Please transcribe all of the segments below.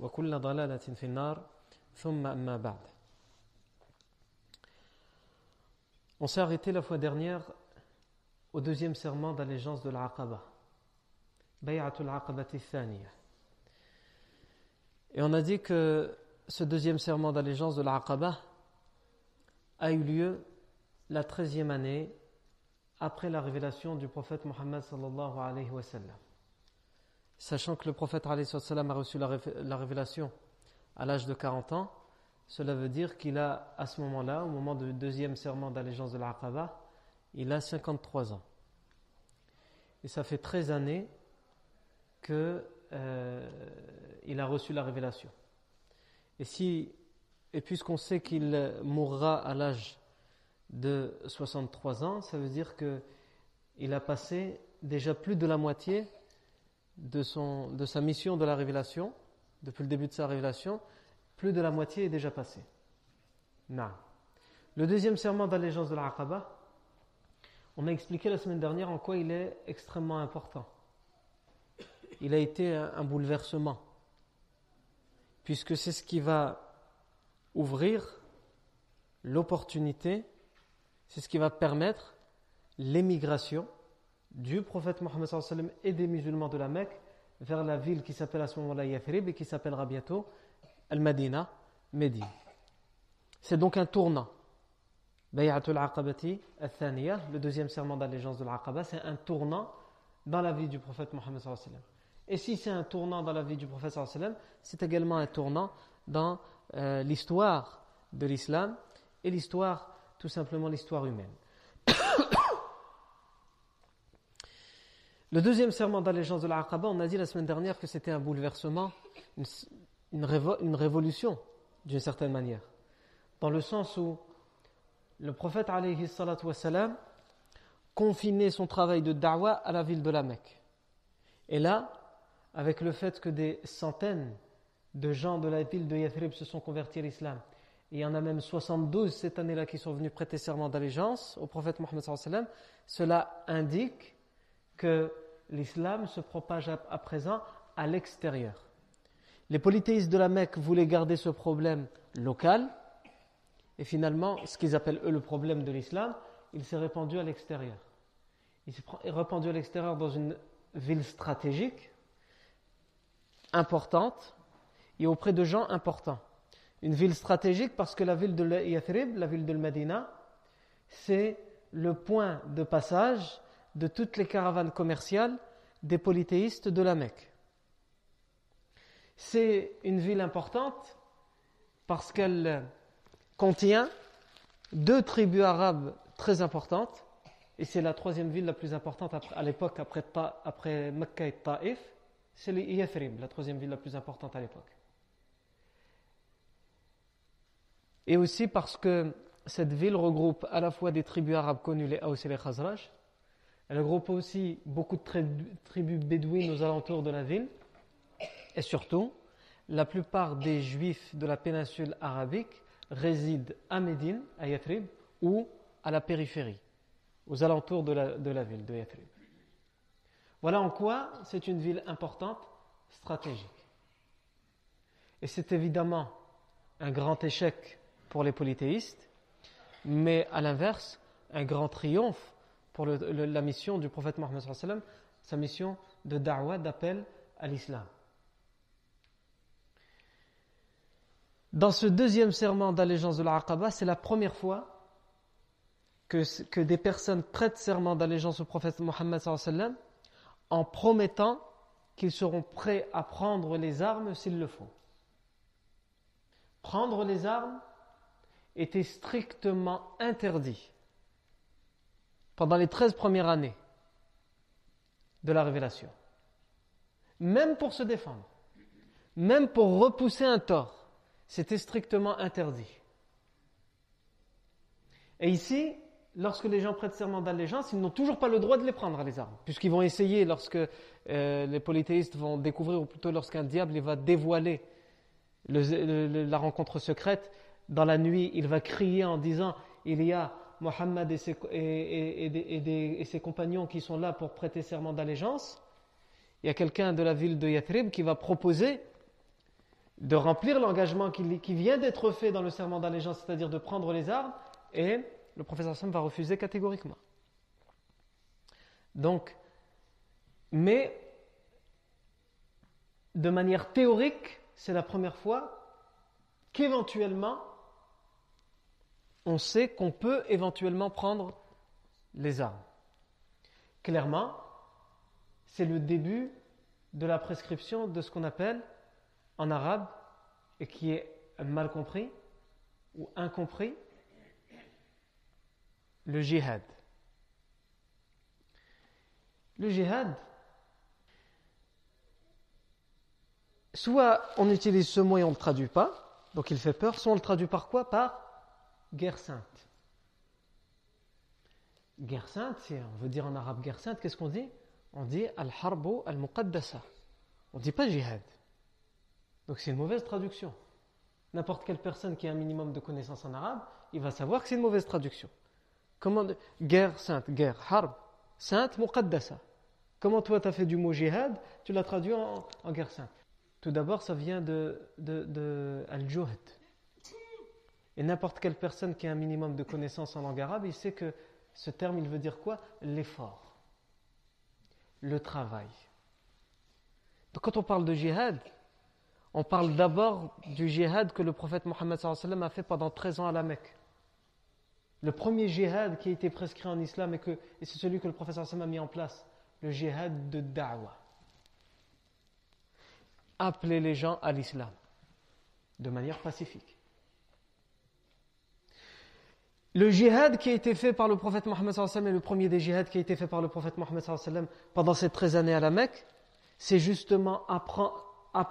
وكل ضلالة في النار ثم أما بعد On s'est arrêté la fois dernière au deuxième serment d'allégeance de l'Aqaba, Bay'atul Aqabati Thaniya. Et on a dit que ce deuxième serment d'allégeance de l'Aqaba a eu lieu la treizième année après la révélation du prophète Mohammed sallallahu alayhi wa sallam. Sachant que le prophète a reçu la révélation à l'âge de 40 ans, cela veut dire qu'il a, à ce moment-là, au moment du deuxième serment d'allégeance de l'Aqaba, il a 53 ans. Et ça fait 13 années qu'il euh, a reçu la révélation. Et, si, et puisqu'on sait qu'il mourra à l'âge de 63 ans, ça veut dire qu'il a passé déjà plus de la moitié de, son, de sa mission de la révélation, depuis le début de sa révélation, plus de la moitié est déjà passée. Non. Le deuxième serment d'allégeance de l'Aqaba, on a expliqué la semaine dernière en quoi il est extrêmement important. Il a été un bouleversement, puisque c'est ce qui va ouvrir l'opportunité, c'est ce qui va permettre l'émigration du prophète Mohammed et des musulmans de la Mecque vers la ville qui s'appelle à ce moment-là Yathrib et qui s'appellera bientôt Al-Madina, Médine. C'est donc un tournant. Bay'atul Aqabati le deuxième serment d'allégeance de l'Aqaba, c'est un tournant dans la vie du prophète Mohammed Et si c'est un tournant dans la vie du prophète c'est également un tournant dans euh, l'histoire de l'islam et l'histoire, tout simplement l'histoire humaine. Le deuxième serment d'allégeance de l'Aqaba, on a dit la semaine dernière que c'était un bouleversement, une, révolution d'une certaine manière. Dans le sens où le prophète alayhi wassalam, confinait son travail de da'wah à la ville de la Mecque. Et là, avec le fait que des centaines de gens de la ville de Yathrib se sont convertis à l'islam, il y en a même 72 cette année-là qui sont venus prêter serment d'allégeance au prophète Mohammed cela indique que l'islam se propage à, présent à l'extérieur. Les polythéistes de la Mecque voulaient garder ce problème local, et finalement, ce qu'ils appellent eux le problème de l'islam, il s'est répandu à l'extérieur. Il s'est répandu à l'extérieur dans une ville stratégique, importante, et auprès de gens importants. Une ville stratégique parce que la ville de Yathrib, la ville de Medina, c'est le point de passage de toutes les caravanes commerciales des polythéistes de la Mecque. C'est une ville importante parce qu'elle contient deux tribus arabes très importantes, et c'est la troisième ville la plus importante à l'époque après, après Mecca et Taif, c'est Yathrib, la troisième ville la plus importante à l'époque. Et aussi parce que cette ville regroupe à la fois des tribus arabes connues, les Haus et les Khazraj, elle regroupe aussi beaucoup de tribus bédouines aux alentours de la ville. Et surtout, la plupart des juifs de la péninsule arabique résident à Médine, à Yathrib, ou à la périphérie. aux alentours de la, de la ville de Yathrib. Voilà en quoi c'est une ville importante, stratégique. Et c'est évidemment un grand échec pour les polythéistes, mais à l'inverse, un grand triomphe pour la mission du prophète Mohammed sa mission de da'wah, d'appel à l'islam. Dans ce deuxième serment d'allégeance de l'Aqaba, c'est la première fois que, des personnes prêtent serment d'allégeance au prophète Mohammed en promettant qu'ils seront prêts à prendre les armes s'il le faut. Prendre les armes était strictement interdit pendant les 13 premières années de la révélation. Même pour se défendre, même pour repousser un tort, c'était strictement interdit. Et ici, lorsque les gens prêtent serment d'allégeance, ils n'ont toujours pas le droit de les prendre, les armes, puisqu'ils vont essayer, lorsque euh, les polythéistes vont découvrir, ou plutôt lorsqu'un diable va dévoiler la rencontre secrète, dans la nuit, il va crier en disant, il y a Mohammed et ses, compagnons qui sont là pour prêter serment d'allégeance, il y a quelqu'un de la ville de Yathrib qui va proposer de remplir l'engagement qui, qui, vient d'être fait dans le serment d'allégeance, c'est-à-dire de prendre les armes, et le professeur Sam va refuser catégoriquement. Donc, mais de manière théorique, c'est la première fois qu'éventuellement on sait qu'on peut éventuellement prendre les armes. Clairement, c'est le début de la prescription de ce qu'on appelle en arabe, et qui est mal compris ou incompris, le jihad. Le jihad, soit on utilise ce mot et on ne le traduit pas, donc il fait peur, soit on le traduit par quoi? Par guerre sainte. Guerre sainte, on veut dire en arabe guerre sainte, qu'est-ce qu'on dit? On dit al-harbo al-muqaddasa. On ne dit pas jihad. Donc c'est une mauvaise traduction. N'importe quelle personne qui a un minimum de connaissances en arabe, il va savoir que c'est une mauvaise traduction. Comment Guerre sainte, guerre, harb, sainte, muqaddasa. Comment toi tu as fait du mot jihad, tu l'as traduit en, guerre sainte? Tout d'abord, ça vient de al-juhd, et n'importe quelle personne qui a un minimum de connaissances en langue arabe, il sait que ce terme, il veut dire quoi? L'effort, le travail. Donc quand on parle de jihad, on parle d'abord du jihad que le prophète Mohammed a fait pendant 13 ans à la Mecque. Le premier jihad qui a été prescrit en islam et, c'est celui que le prophète a mis en place, le jihad de da'wah. Appeler les gens à l'islam de manière pacifique. Le jihad qui a été fait par le prophète Mohammed est le premier des jihads qui a été fait par le prophète Mohammed pendant ces 13 années à la Mecque, c'est justement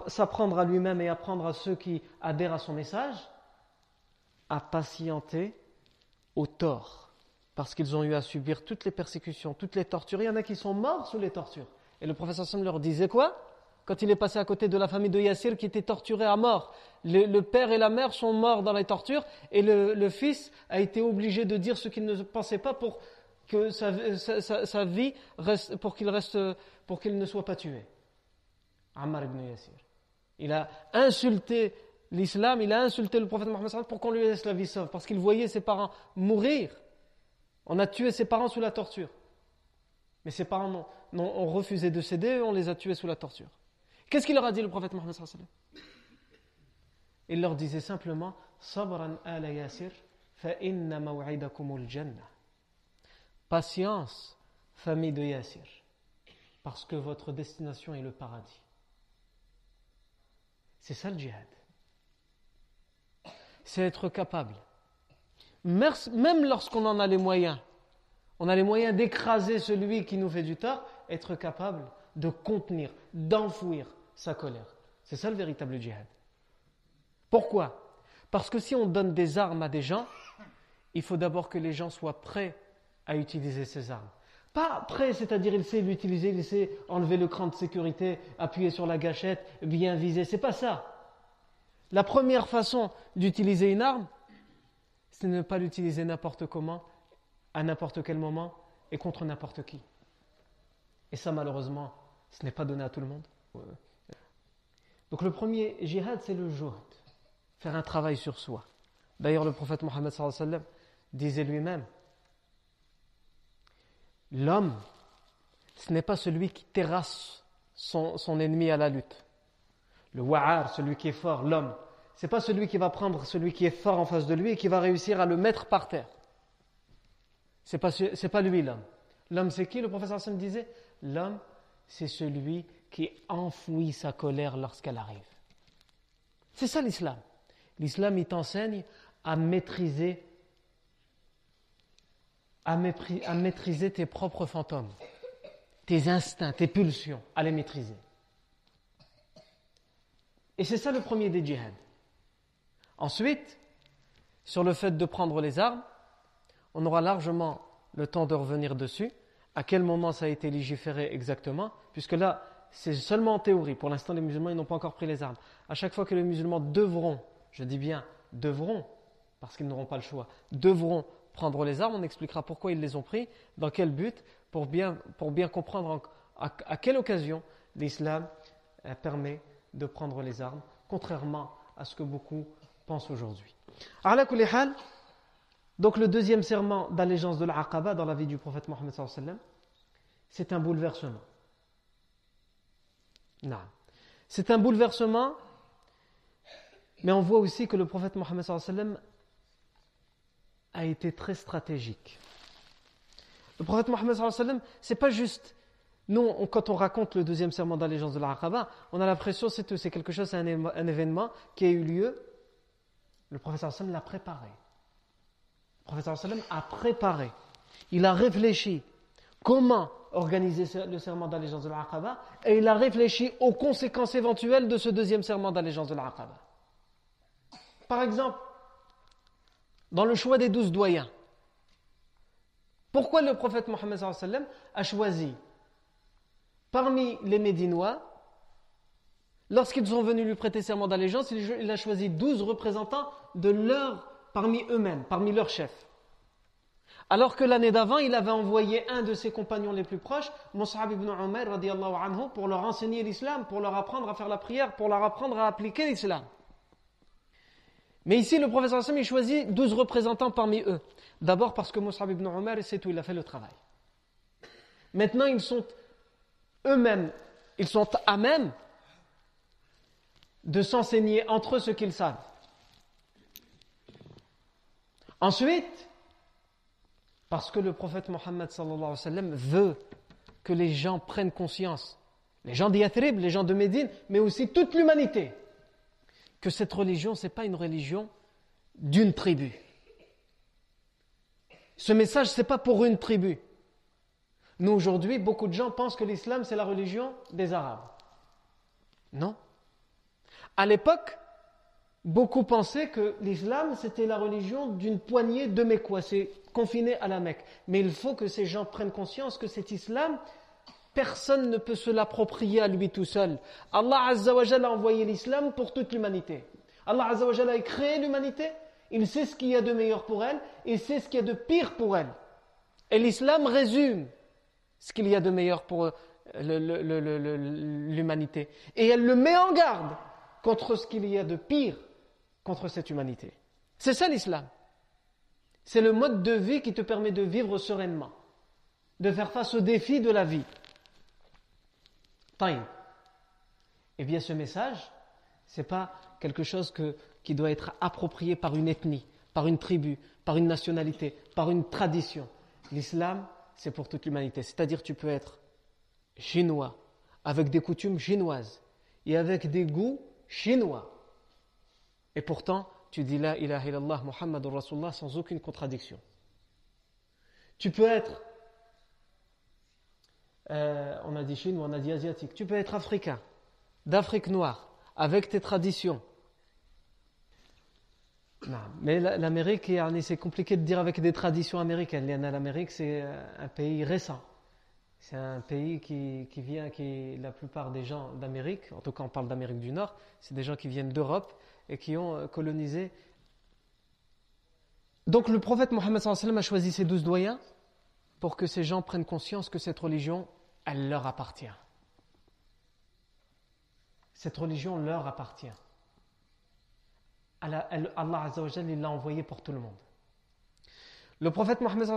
s'apprendre à lui-même et apprendre à ceux qui adhèrent à son message à patienter au tort, parce qu'ils ont eu à subir toutes les persécutions, toutes les tortures. Il y en a qui sont morts sous les tortures. Et le prophète leur disait quoi? Quand il est passé à côté de la famille de Yassir qui était torturée à mort. Le, père et la mère sont morts dans les tortures et le, fils a été obligé de dire ce qu'il ne pensait pas pour que sa, vie reste, pour qu'il reste, pour qu'il ne soit pas tué. Ammar ibn Yassir. Il a insulté l'islam, il a insulté le prophète Mohammed pour qu'on lui laisse la vie sauve, parce qu'il voyait ses parents mourir. On a tué ses parents sous la torture. Mais ses parents ont refusé de céder, on les a tués sous la torture. Qu'est-ce qu'il leur a dit le prophète Mohammed Il leur disait simplement Sabran. Patience, famille de Yassir, parce que votre destination est le paradis. C'est ça le djihad. C'est être capable, même lorsqu'on en a les moyens, on a les moyens d'écraser celui qui nous fait du tort, être capable de contenir, d'enfouir sa colère. C'est ça le véritable djihad. Pourquoi? Parce que si on donne des armes à des gens, il faut d'abord que les gens soient prêts à utiliser ces armes. Pas prêts, c'est-à-dire il sait l'utiliser, il sait enlever le cran de sécurité, appuyer sur la gâchette, bien viser. C'est pas ça. La première façon d'utiliser une arme, c'est de ne pas l'utiliser n'importe comment à n'importe quel moment et contre n'importe qui. Et ça, malheureusement, ce n'est pas donné à tout le monde. Donc le premier jihad, c'est le juhd, faire un travail sur soi. D'ailleurs, le prophète Mohammed disait lui-même, l'homme, ce n'est pas celui qui terrasse son, ennemi à la lutte. Le wa'ar, celui qui est fort, l'homme, c'est pas celui qui va prendre celui qui est fort en face de lui et qui va réussir à le mettre par terre. C'est pas, pas lui l'homme. L'homme, c'est qui? Le professeur Hassan disait L'homme, c'est celui qui enfouit sa colère lorsqu'elle arrive. C'est ça l'islam. L'islam, il t'enseigne à maîtriser, à, maîtriser tes propres fantômes, tes instincts, tes pulsions, à les maîtriser. Et c'est ça le premier des djihad. Ensuite, sur le fait de prendre les armes, on aura largement le temps de revenir dessus. À quel moment ça a été légiféré exactement Puisque là, c'est seulement en théorie. Pour l'instant, les musulmans ils n'ont pas encore pris les armes. À chaque fois que les musulmans devront, je dis bien devront, parce qu'ils n'auront pas le choix, devront prendre les armes, on expliquera pourquoi ils les ont pris, dans quel but, pour bien, comprendre à, quelle occasion l'islam euh, permet de prendre les armes, contrairement à ce que beaucoup pense aujourd'hui. Donc le deuxième serment d'allégeance de l'Aqaba dans la vie du prophète Mohammed c'est un bouleversement. C'est un bouleversement, mais on voit aussi que le prophète Mohammed a été très stratégique. Le prophète Mohammed c'est pas juste nous, quand on raconte le deuxième serment d'allégeance de l'Aqaba, on a l'impression que c'est quelque chose, c'est un, événement qui a eu lieu le sallam l'a préparé. Le sallam a préparé. Il a réfléchi comment organiser le serment d'allégeance de l'Aqaba et il a réfléchi aux conséquences éventuelles de ce deuxième serment d'allégeance de l'Aqaba. Par exemple, dans le choix des douze doyens, pourquoi le prophète Mohammed a choisi parmi les Médinois Lorsqu'ils sont venus lui prêter serment d'allégeance, il a choisi douze représentants de leur, parmi eux-mêmes, parmi leurs chefs. Alors que l'année d'avant, il avait envoyé un de ses compagnons les plus proches, Mus'ab ibn Umar, anhu, pour leur enseigner l'islam, pour leur apprendre à faire la prière, pour leur apprendre à appliquer l'islam. Mais ici, le professeur Hassan, il choisit douze représentants parmi eux. D'abord parce que Mus'ab ibn Umar, c'est tout, il a fait le travail. Maintenant, ils sont eux-mêmes, ils sont à même de s'enseigner entre eux ce qu'ils savent. Ensuite, parce que le prophète Mohammed veut que les gens prennent conscience, les gens d'Yathrib, les gens de Médine, mais aussi toute l'humanité, que cette religion, ce n'est pas une religion d'une tribu. Ce message, ce n'est pas pour une tribu. Nous, aujourd'hui, beaucoup de gens pensent que l'islam, c'est la religion des Arabes. Non. À l'époque, beaucoup pensaient que l'islam, c'était la religion d'une poignée de Mécois, c'est confiné à la Mecque. Mais il faut que ces gens prennent conscience que cet islam, personne ne peut se l'approprier à lui tout seul. Allah Azzawajal a envoyé l'islam pour toute l'humanité. Allah Azzawajal a créé l'humanité, il sait ce qu'il y a de meilleur pour elle, il sait ce qu'il y a de pire pour elle. Et l'islam résume ce qu'il y a de meilleur pour l'humanité. Et elle le met en garde contre ce qu'il y a de pire contre cette humanité. C'est ça l'islam. C'est le mode de vie qui te permet de vivre sereinement, de faire face aux défis de la vie. Time. Eh bien, ce message, n'est pas quelque chose qui doit être approprié par une ethnie, par une tribu, par une nationalité, par une tradition. L'islam, c'est pour toute l'humanité. C'est-à-dire, tu peux être chinois, avec des coutumes chinoises et avec des goûts chinois. Et pourtant, tu dis la ilaha illallah Muhammadur Rasulullah sans aucune contradiction. Tu peux être, euh, on a dit chinois, on a dit asiatique, tu peux être africain, d'Afrique noire, avec tes traditions. Non, mais l'Amérique, c'est compliqué de dire avec des traditions américaines. L'Amérique, c'est un pays récent. C'est un pays qui, vient, qui la plupart des gens d'Amérique, en tout cas on parle d'Amérique du Nord, c'est des gens qui viennent d'Europe et qui ont euh, colonisé Donc le prophète Mohammed a choisi ces douze doyens pour que ces gens prennent conscience que cette religion, elle leur appartient. Cette religion leur appartient. Allah, il l'a envoyé pour tout le monde. Le prophète Mohammed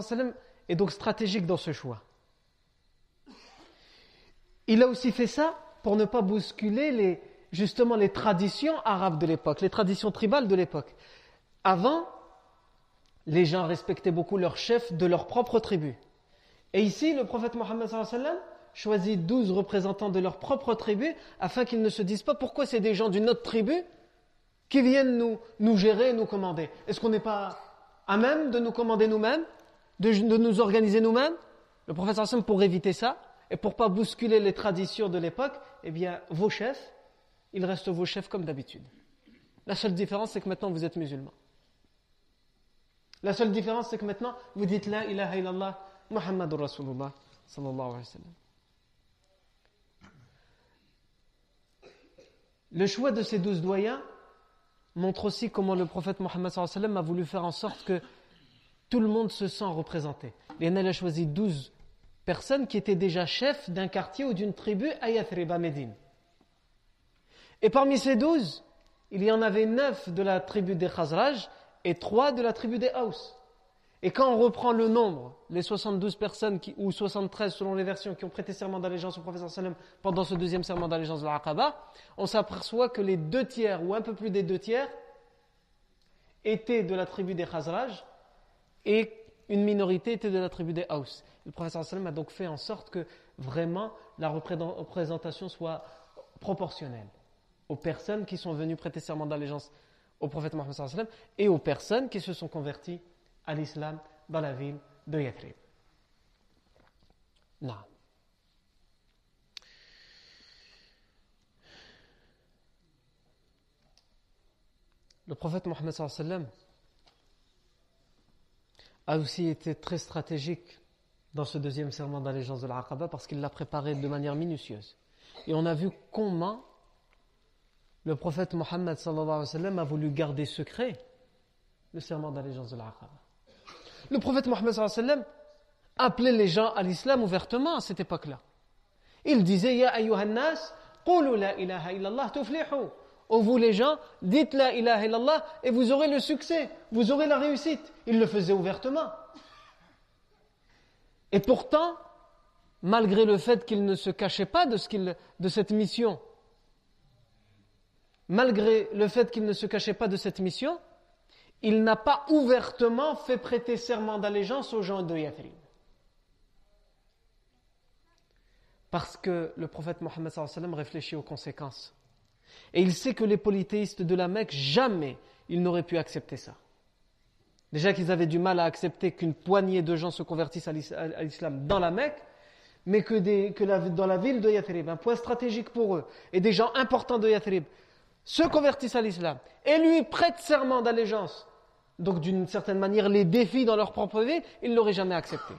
est donc stratégique dans ce choix. Il a aussi fait ça pour ne pas bousculer les, justement les traditions arabes de l'époque, les traditions tribales de l'époque. Avant, les gens respectaient beaucoup leurs chefs de leur propre tribu. Et ici, le prophète Mohammed choisit douze représentants de leur propre tribu afin qu'ils ne se disent pas pourquoi c'est des gens d'une autre tribu qui viennent nous, nous gérer, nous commander. Est-ce qu'on n'est pas à même de nous commander nous-mêmes, de, nous organiser nous-mêmes? Le prophète pour éviter ça, et pour pas bousculer les traditions de l'époque, eh bien, vos chefs, ils restent vos chefs comme d'habitude. La seule différence, c'est que maintenant vous êtes musulmans. La seule différence, c'est que maintenant vous dites La ilaha illallah, Muhammadur Rasulullah, sallallahu alayhi wa sallam. Le choix de ces douze doyens montre aussi comment le prophète Mohammed a voulu faire en sorte que tout le monde se sent représenté. Et a choisi douze personnes qui étaient déjà chefs d'un quartier ou d'une tribu à Yathrib, à Médine. Et parmi ces douze, il y en avait neuf de la tribu des Khazraj et trois de la tribu des Haus. Et quand on reprend le nombre, les 72 personnes, qui, ou 73 selon les versions, qui ont prêté serment d'allégeance au prophète sallam pendant ce deuxième serment d'allégeance de l'Aqaba, on s'aperçoit que les deux tiers, ou un peu plus des deux tiers, étaient de la tribu des Khazraj et une minorité était de la tribu des Haus. Le prophète sallam a donc fait en sorte que vraiment la représentation soit proportionnelle aux personnes qui sont venues prêter serment d'allégeance au prophète Mohammed et aux personnes qui se sont converties à l'islam dans la ville de Yathrib. Non. Le prophète Mohammed a aussi été très stratégique dans ce deuxième serment d'allégeance de l'Aqaba parce qu'il l'a préparé de manière minutieuse. Et on a vu comment le prophète Mohammed a voulu garder secret le serment d'allégeance de l'Aqaba. Le prophète Mohammed appelait les gens à l'islam ouvertement à cette époque-là. Il disait Ya ayyuhannas, qulu la ilaha illallah tuflihu. Oh vous les gens, dites la ilaha illallah et vous aurez le succès, vous aurez la réussite. Il le faisait ouvertement. Et pourtant, malgré le fait qu'il ne se cachait pas de, ce de cette mission, malgré le fait qu'il ne se cachait pas de cette mission, il n'a pas ouvertement fait prêter serment d'allégeance aux gens de Yathrib. Parce que le prophète Mohammed réfléchit aux conséquences. Et il sait que les polythéistes de la Mecque, jamais ils n'auraient pu accepter ça. Déjà qu'ils avaient du mal à accepter qu'une poignée de gens se convertissent à l'islam dans la Mecque, mais que, dans la ville de Yathrib, un point stratégique pour eux, et des gens importants de Yathrib se convertissent à l'islam et lui prêtent serment d'allégeance donc d'une certaine manière les défis dans leur propre vie, ils ne l'auraient jamais accepté.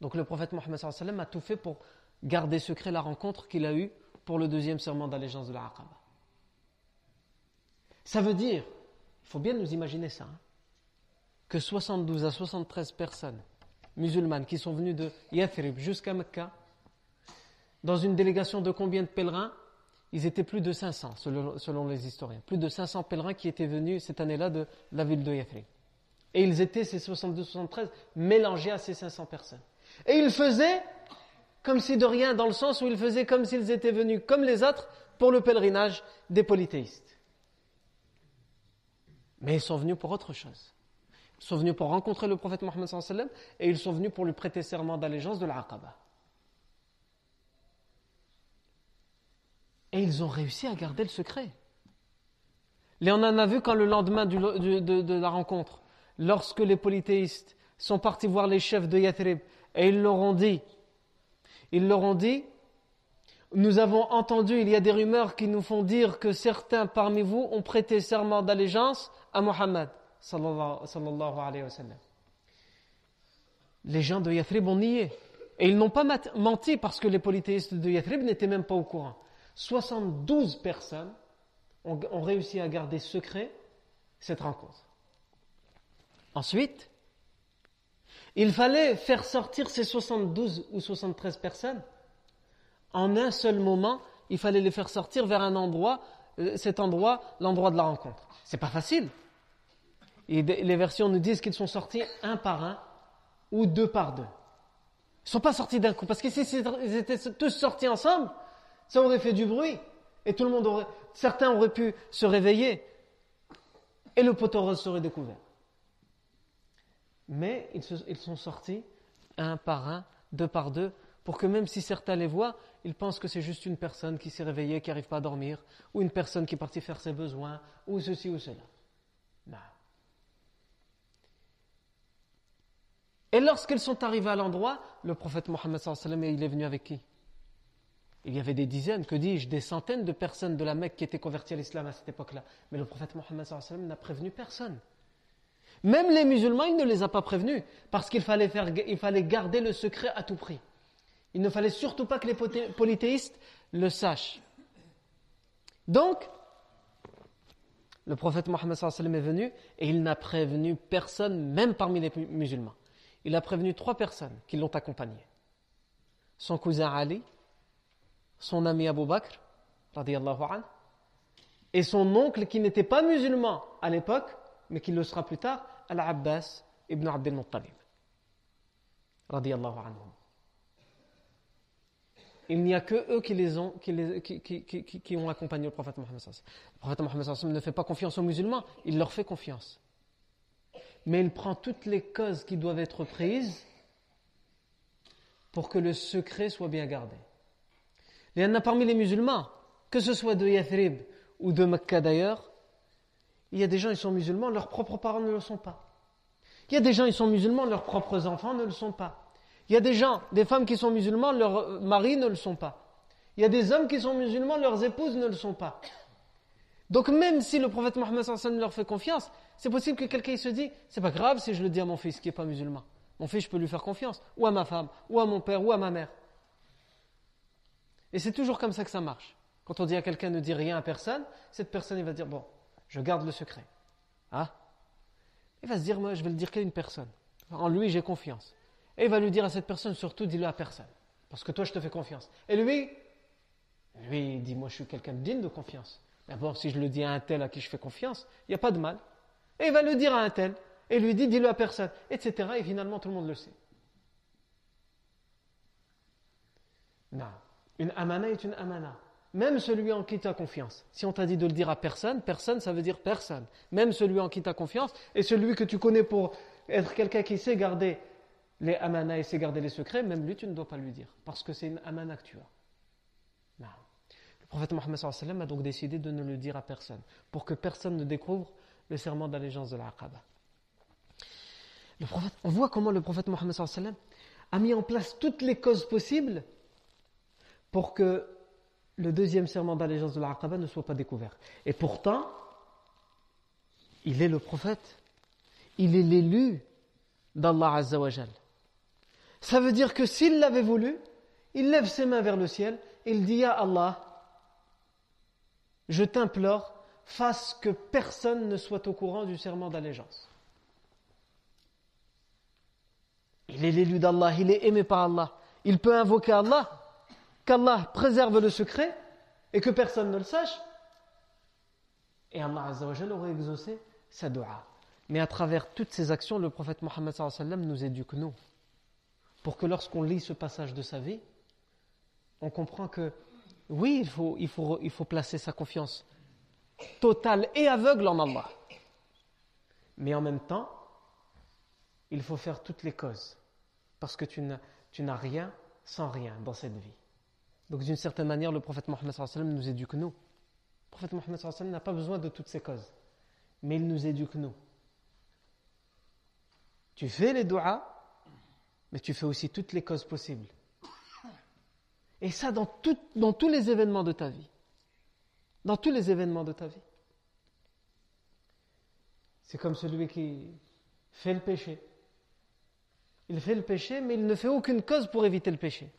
Donc le prophète Mohammed a tout fait pour garder secret la rencontre qu'il a eue pour le deuxième serment d'allégeance de la Aqaba. Ça veut dire, il faut bien nous imaginer ça, hein, que 72 à 73 personnes musulmanes qui sont venues de Yathrib jusqu'à Mecca, dans une délégation de combien de pèlerins? Ils étaient plus de 500, selon, les historiens. Plus de 500 pèlerins qui étaient venus cette année-là de la ville de Yathrib. Et ils étaient, ces 72-73, mélangés à ces 500 personnes. Et ils faisaient comme si de rien, dans le sens où ils faisaient comme s'ils étaient venus, comme les autres, pour le pèlerinage des polythéistes. Mais ils sont venus pour autre chose. Ils sont venus pour rencontrer le prophète Mohammed et ils sont venus pour lui prêter serment d'allégeance de l'Aqaba. Et ils ont réussi à garder le secret. Et on en a vu quand le lendemain de, la rencontre, lorsque les polythéistes sont partis voir les chefs de Yathrib et ils leur ont dit, ils leur ont dit, nous avons entendu, il y a des rumeurs qui nous font dire que certains parmi vous ont prêté serment d'allégeance à Mohammed. Les gens de Yathrib ont nié. Et ils n'ont pas menti parce que les polythéistes de Yathrib n'étaient même pas au courant. 72 personnes ont, réussi à garder secret cette rencontre. Ensuite, il fallait faire sortir ces 72 ou 73 personnes en un seul moment. Il fallait les faire sortir vers un endroit, euh, cet endroit, l'endroit de la rencontre. C'est pas facile. Les versions nous disent qu'ils sont sortis un par un ou deux par deux. Ils sont pas sortis d'un coup. Parce que si ils étaient tous sortis ensemble, ça aurait fait du bruit. Et tout le monde aurait, certains auraient pu se réveiller. Et le poteau rose serait découvert. Mais ils, sont sortis un par un, deux par deux, pour que même si certains les voient, ils pensent que c'est juste une personne qui s'est réveillée, qui n'arrive pas à dormir, ou une personne qui est partie faire ses besoins, ou ceci ou cela. Et lorsqu'ils sont arrivés à l'endroit, le prophète Mohammed il est venu avec qui? Il y avait des dizaines, que dis-je, des centaines de personnes de la Mecque qui étaient converties à l'islam à cette époque-là. Mais le prophète Mohammed n'a prévenu personne. Même les musulmans, il ne les a pas prévenus, parce qu'il fallait, faire, il fallait garder le secret à tout prix. Il ne fallait surtout pas que les polythéistes le sachent. Donc, le prophète Mohammed est venu et il n'a prévenu personne, même parmi les musulmans il a prévenu trois personnes qui l'ont accompagné. Son cousin Ali, son ami Abu Bakr, et son oncle qui n'était pas musulman à l'époque, mais qui le sera plus tard, Al-Abbas ibn Abdel Muttalib. Il n'y a que eux qui, les ont, qui, les, qui, qui, ont accompagné le prophète Mohammed. Le prophète Mohammed ne fait pas confiance aux musulmans, il leur fait confiance mais il prend toutes les causes qui doivent être prises pour que le secret soit bien gardé. Il y en a parmi les musulmans, que ce soit de Yathrib ou de Mecca d'ailleurs, il y a des gens, ils sont musulmans, leurs propres parents ne le sont pas. Il y a des gens, ils sont musulmans, leurs propres enfants ne le sont pas. Il y a des gens, des femmes qui sont musulmans, leurs maris ne le sont pas. Il y a des hommes qui sont musulmans, leurs épouses ne le sont pas. Donc même si le prophète Mohammed leur fait confiance, c'est possible que quelqu'un se dise, c'est pas grave si je le dis à mon fils qui n'est pas musulman. Mon fils, je peux lui faire confiance, ou à ma femme, ou à mon père, ou à ma mère. Et c'est toujours comme ça que ça marche. Quand on dit à quelqu'un ne dit rien à personne, cette personne va dire bon, je garde le secret. Ah Il va se dire moi je vais le dire qu'à une personne. En lui j'ai confiance. Et il va lui dire à cette personne surtout dis-le à personne. Parce que toi je te fais confiance. Et lui, lui il dit moi je suis quelqu'un digne de confiance. D'abord si je le dis à un tel à qui je fais confiance, il n'y a pas de mal. Et il va le dire à un tel. Et lui dit, dis-le à personne, etc. Et finalement, tout le monde le sait. Non. Une amana est une amana. Même celui en qui tu as confiance. Si on t'a dit de le dire à personne, personne, ça veut dire personne. Même celui en qui tu as confiance et celui que tu connais pour être quelqu'un qui sait garder les amanas et sait garder les secrets, même lui, tu ne dois pas lui dire. Parce que c'est une amana que tu as. Le prophète Mohammed a donc décidé de ne le dire à personne. Pour que personne ne découvre le serment d'allégeance de l'Aqaba. On voit comment le prophète Mohammed a mis en place toutes les causes possibles pour que le deuxième serment d'allégeance de l'Aqaba ne soit pas découvert. Et pourtant, il est le prophète, il est l'élu d'Allah Azzawajal. Ça veut dire que s'il l'avait voulu, il lève ses mains vers le ciel et il dit à Allah, je t'implore fasse que personne ne soit au courant du serment d'allégeance. Il est l'élu d'Allah, il est aimé par Allah. Il peut invoquer Allah, qu'Allah préserve le secret et que personne ne le sache. Et Allah Azzawajal aurait exaucé sa dua. Mais à travers toutes ces actions, le prophète Mohammed nous éduque, nous, pour que lorsqu'on lit ce passage de sa vie, on comprend que oui, il faut, il faut, il faut placer sa confiance total et aveugle en Allah. Mais en même temps, il faut faire toutes les causes. Parce que tu n'as rien sans rien dans cette vie. Donc d'une certaine manière, le prophète Mohammed nous éduque nous. Le prophète Mohammed n'a pas besoin de toutes ces causes. Mais il nous éduque nous. Tu fais les doigts, mais tu fais aussi toutes les causes possibles. Et ça dans, dans tous les événements de ta vie dans tous les événements de ta vie. C'est comme celui qui fait le péché. Il fait le péché, mais il ne fait aucune cause pour éviter le péché.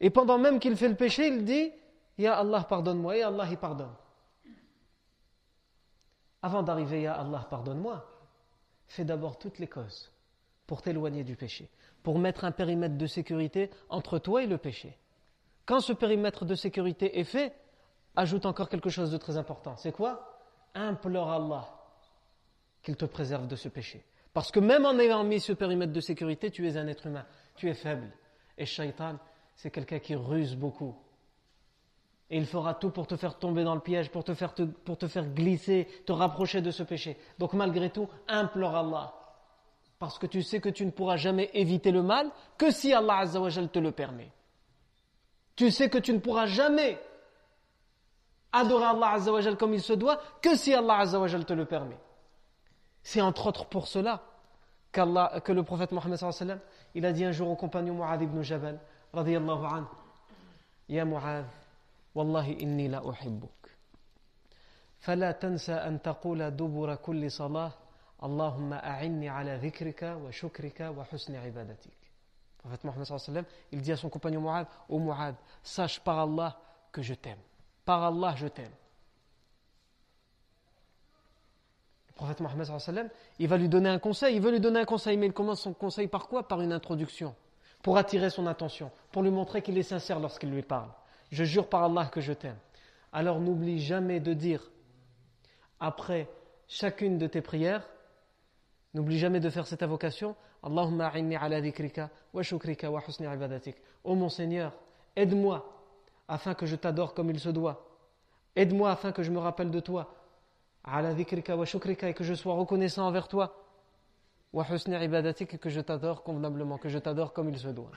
Et pendant même qu'il fait le péché, il dit Ya Allah, pardonne-moi, et Allah, il pardonne. avant d'arriver à Allah, pardonne-moi, fais d'abord toutes les causes pour t'éloigner du péché, pour mettre un périmètre de sécurité entre toi et le péché. Quand ce périmètre de sécurité est fait, ajoute encore quelque chose de très important. C'est quoi? Implore Allah qu'il te préserve de ce péché. Parce que même en ayant mis ce périmètre de sécurité, tu es un être humain, tu es faible. Et shaitan, c'est quelqu'un qui ruse beaucoup. Et il fera tout pour te faire tomber dans le piège, pour te faire, glisser, te rapprocher de ce péché. Donc malgré tout, implore Allah. Parce que tu sais que tu ne pourras jamais éviter le mal que si Allah te le permet. Tu sais que tu ne pourras jamais adorer Allah comme il se doit que si Allah te le permet. C'est entre autres pour cela que le prophète Mohammed il a dit un jour au compagnon Mu'adh ibn Jabal, radiyallahu anhu, Ya Mu'adh, Wallahi inni la uhibbuk. فلا تنسى أن تقول دبر كل صلاة اللهم أعني على ذكرك وشكرك وحسن عبادتك prophète Mohammed sallam, il dit à son compagnon Mu'ad, Ô Mu'ad, sache par Allah que je t'aime. Par Allah, je t'aime. Le prophète Mohammed sallam, il va lui donner un conseil, il veut lui donner un conseil, mais il commence son conseil par quoi Par une introduction, pour attirer son attention, pour lui montrer qu'il est sincère lorsqu'il lui parle. Je jure par Allah que je t'aime. Alors n'oublie jamais de dire, après chacune de tes prières, n'oublie jamais de faire cette invocation, Allahumma a'inni ala dhikrika wa shukrika wa husni ibadatik. Ô mon Seigneur, aide-moi afin que je t'adore comme il se doit. Aide-moi afin que je me rappelle de toi. Ala dhikrika wa shukrika et que je sois reconnaissant envers toi. Ibadatik que je t'adore convenablement, que je t'adore comme il se doit.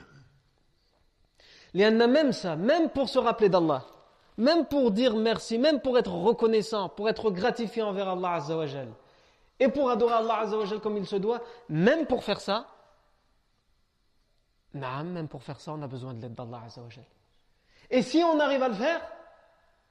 Il y en a même ça, même pour se rappeler d'Allah, même pour dire merci, même pour être reconnaissant, pour être gratifié envers Allah Azzawajal et pour adorer Allah Azzawajal comme il se doit, même pour faire ça, même pour faire ça, on a besoin de l'aide d'Allah Azzawajal. Et si on arrive à le faire,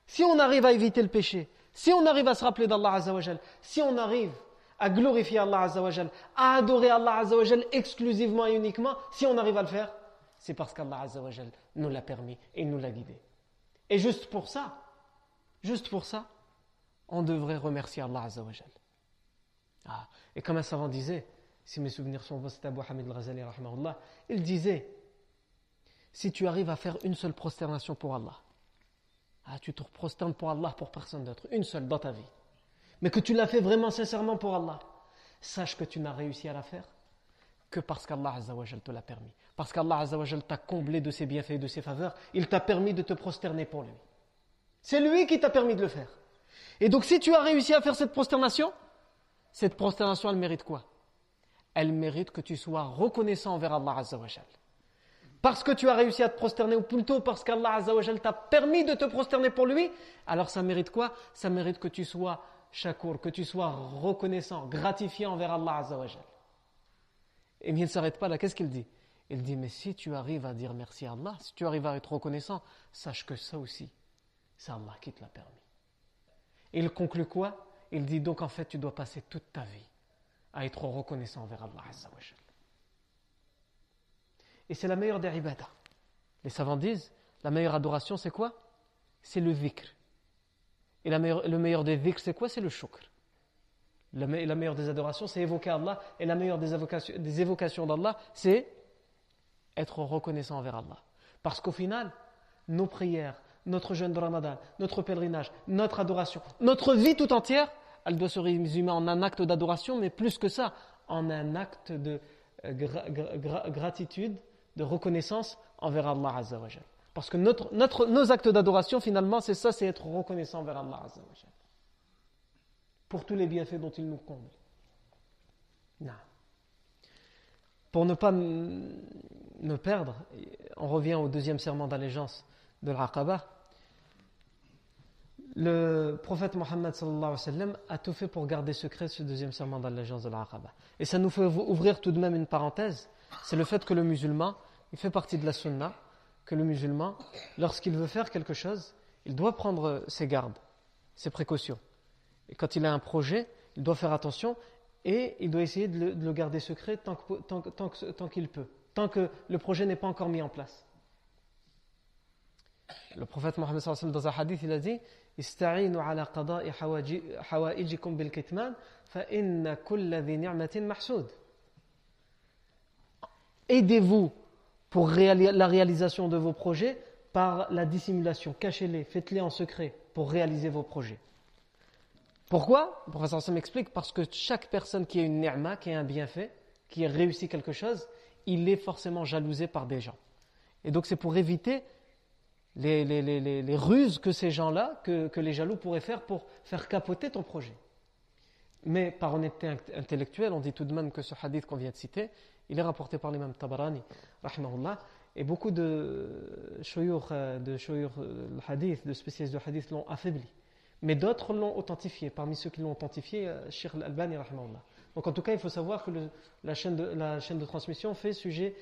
si on arrive à éviter le péché, si on arrive à se rappeler d'Allah Azzawajal, si on arrive à glorifier Allah Azzawajal, à adorer Allah Azzawajal exclusivement et uniquement, si on arrive à le faire, c'est parce qu'Allah Azzawajal nous l'a permis et nous l'a guidé. Et juste pour ça, juste pour ça, on devrait remercier Allah Azzawajal. Ah, et comme un savant disait, si mes souvenirs sont bons, c'était Abu Hamid al-Ghazali, il disait si tu arrives à faire une seule prosternation pour Allah, ah, tu te prosternes pour Allah, pour personne d'autre, une seule dans ta vie, mais que tu l'as fait vraiment sincèrement pour Allah, sache que tu n'as réussi à la faire que parce qu'Allah Azzawajal te l'a permis. Parce qu'Allah Azzawajal t'a comblé de ses bienfaits et de ses faveurs, il t'a permis de te prosterner pour lui. C'est lui qui t'a permis de le faire. Et donc si tu as réussi à faire cette prosternation, cette prosternation, elle mérite quoi? Elle mérite que tu sois reconnaissant envers Allah Azzawajal. Parce que tu as réussi à te prosterner, ou plutôt parce qu'Allah Azzawajal t'a permis de te prosterner pour lui, alors ça mérite quoi? Ça mérite que tu sois shakur, que tu sois reconnaissant, gratifié envers Allah Azzawajal. Et il ne s'arrête pas là, qu'est-ce qu'il dit? Il dit, mais si tu arrives à dire merci à Allah, si tu arrives à être reconnaissant, sache que ça aussi, c'est Allah qui te l'a permis. Et il conclut quoi? Il dit donc en fait tu dois passer toute ta vie à être reconnaissant envers Allah Et c'est la meilleure des ibadah. Les savants disent, la meilleure adoration c'est quoi? C'est le vikr. Et le meilleur des vikr c'est quoi? C'est le shukr. La, meilleure des adorations c'est évoquer Allah et la meilleure des évocations d'Allah c'est être reconnaissant envers Allah. Parce qu'au final, nos prières, notre jeûne de Ramadan, notre pèlerinage, notre adoration, notre vie tout entière, elle doit se résumer en un acte d'adoration, mais plus que ça, en un acte de euh, gratitude, de reconnaissance envers Allah Azzawajal. Parce que notre, notre, nos actes d'adoration, finalement, c'est ça, c'est être reconnaissant envers Allah. Pour tous les bienfaits dont il nous comble. Non. Pour ne pas me perdre, on revient au deuxième serment d'allégeance de l'Aqaba, le prophète Mohammed a tout fait pour garder secret ce deuxième serment d'allégeance de l'Aqaba. Et ça nous fait ouvrir tout de même une parenthèse, c'est le fait que le musulman, il fait partie de la sunna, que le musulman, lorsqu'il veut faire quelque chose, il doit prendre ses gardes, ses précautions. Et quand il a un projet, il doit faire attention et il doit essayer de le, garder secret tant qu'il tant, tant, peut, tant que le projet n'est pas encore mis en place. Le prophète Mohammed dans un hadith, il a dit Aidez-vous pour la réalisation de vos projets par la dissimulation. Cachez-les, faites-les en secret pour réaliser vos projets. Pourquoi? Le professeur m'explique parce que chaque personne qui a une ni'ma, qui a un bienfait, qui a réussi quelque chose, il est forcément jalousé par des gens. Et donc c'est pour éviter les, les, ruses que ces gens-là, que, que, les jaloux pourraient faire pour faire capoter ton projet. Mais par honnêteté intellectuelle, on dit tout de même que ce hadith qu'on vient de citer, il est rapporté par l'imam Tabarani, rahimahullah, et beaucoup de shoyur, euh, de euh, hadith, de spécialistes de hadith l'ont affaibli. Mais d'autres l'ont authentifié. Parmi ceux qui l'ont authentifié, euh, Sheikh Al-Albani, rahimahullah. Donc en tout cas, il faut savoir que la chaîne de transmission fait sujet